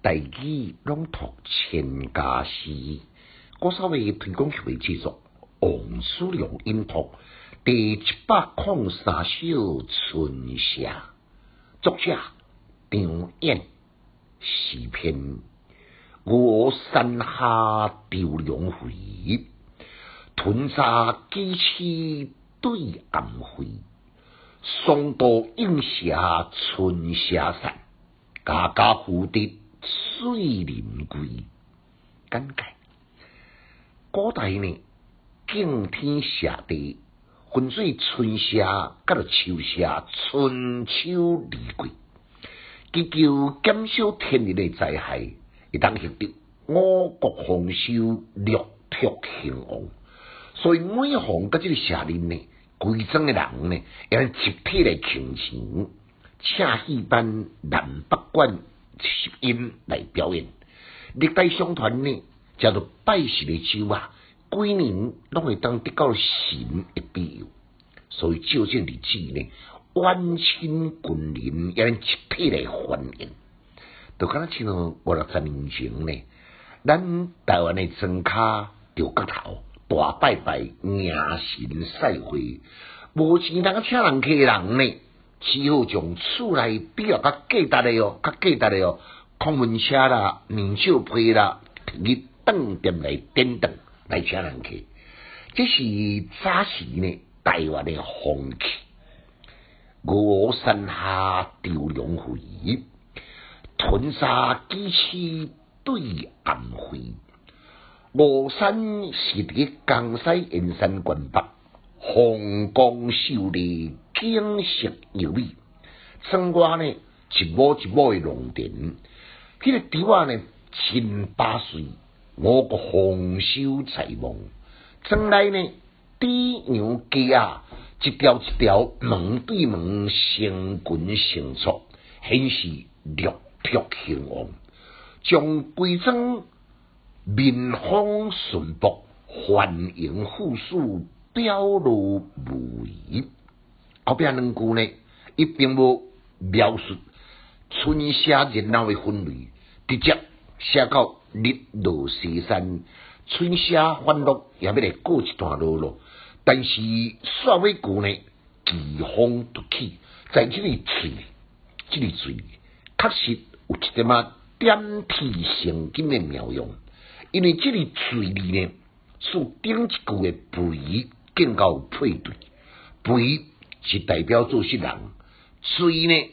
大义朗读千家诗，我稍微推广曲为制作王叔良音读第七百零三首春夏，作者张燕，诗篇我山下钓两回，屯沙几尺对暗暉，松涛映霞春夏山，家家蝴蝶。水林贵，简介。古代呢，敬天谢地，分水春夏，甲着秋夏，春秋二季，祈求减少天然的灾害，会当获得五国丰收，六畜兴旺。所以每逢甲即个夏令呢，规庄的人呢，要集体来庆祝，请戏班南北管。吸音来表演，历代相传呢，叫做拜神的酒啊，几年拢会当得到神的庇佑，所以就这日子呢，万亲群邻也能集体来欢迎。就敢若像五六十年前呢，咱台湾的庄卡吊骨头大拜拜迎神赛会，无钱通请人客人呢。只好将厝内比较较价值的哦，较价值的哦，空门车啦、面罩被啦，去当店来点等来请人客。这是早时呢台湾的风气。我山下雕龙回，屯沙几尺对暗暉。我山是伫江西延山关北。红光秀丽，景色优美。窗外呢，一亩一亩的农田，迄个地啊呢，千八岁，五个丰收在望。庄内呢，猪牛鸡啊，一条一条门对门，成群成簇，显示绿竹兴旺。将规庄民风淳朴，欢迎富庶。表露无遗，后壁两句呢，伊并无描述春夏热闹的氛围，直接写到日落西山，春夏欢乐也要来过一段路咯。但是煞尾句呢，奇风突起，在这里嘴，这里嘴，确实有一点啊点题成金的妙用，因为这里嘴里呢，是顶一句的肥。更高配对，肥是代表做事人，水呢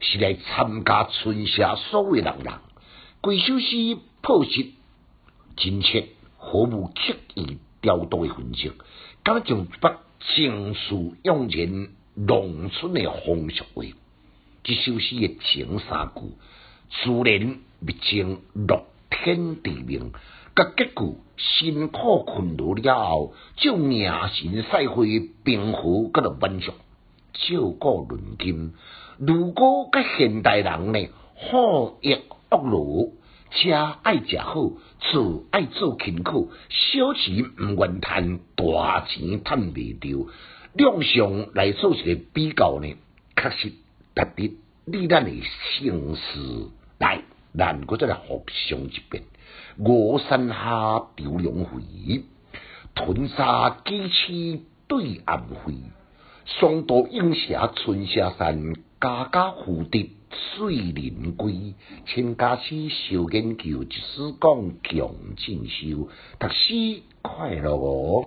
是来参加春夏所有人人。贵首诗朴实真切，毫无刻意调度的痕迹，敢像一幅情绪用人农村的风俗话。这首诗的前三句，自然密情乐天地明。个结句辛苦困劳了后，就名神赛会平和，搁着满足，照顾论金。如果甲现代人呢，好逸恶劳，车爱食好，厝爱做勤苦，小钱毋愿赚，大钱赚未着，两相来做一个比较呢，确实值得你咱的姓氏来，咱搁再来互相一遍。我山下钓龙回，屯沙鸡翅对暗暉。双刀映霞春霞山，家家蝴蝶水林归。千家诗小研究，一诗讲强进修，读书快乐哦。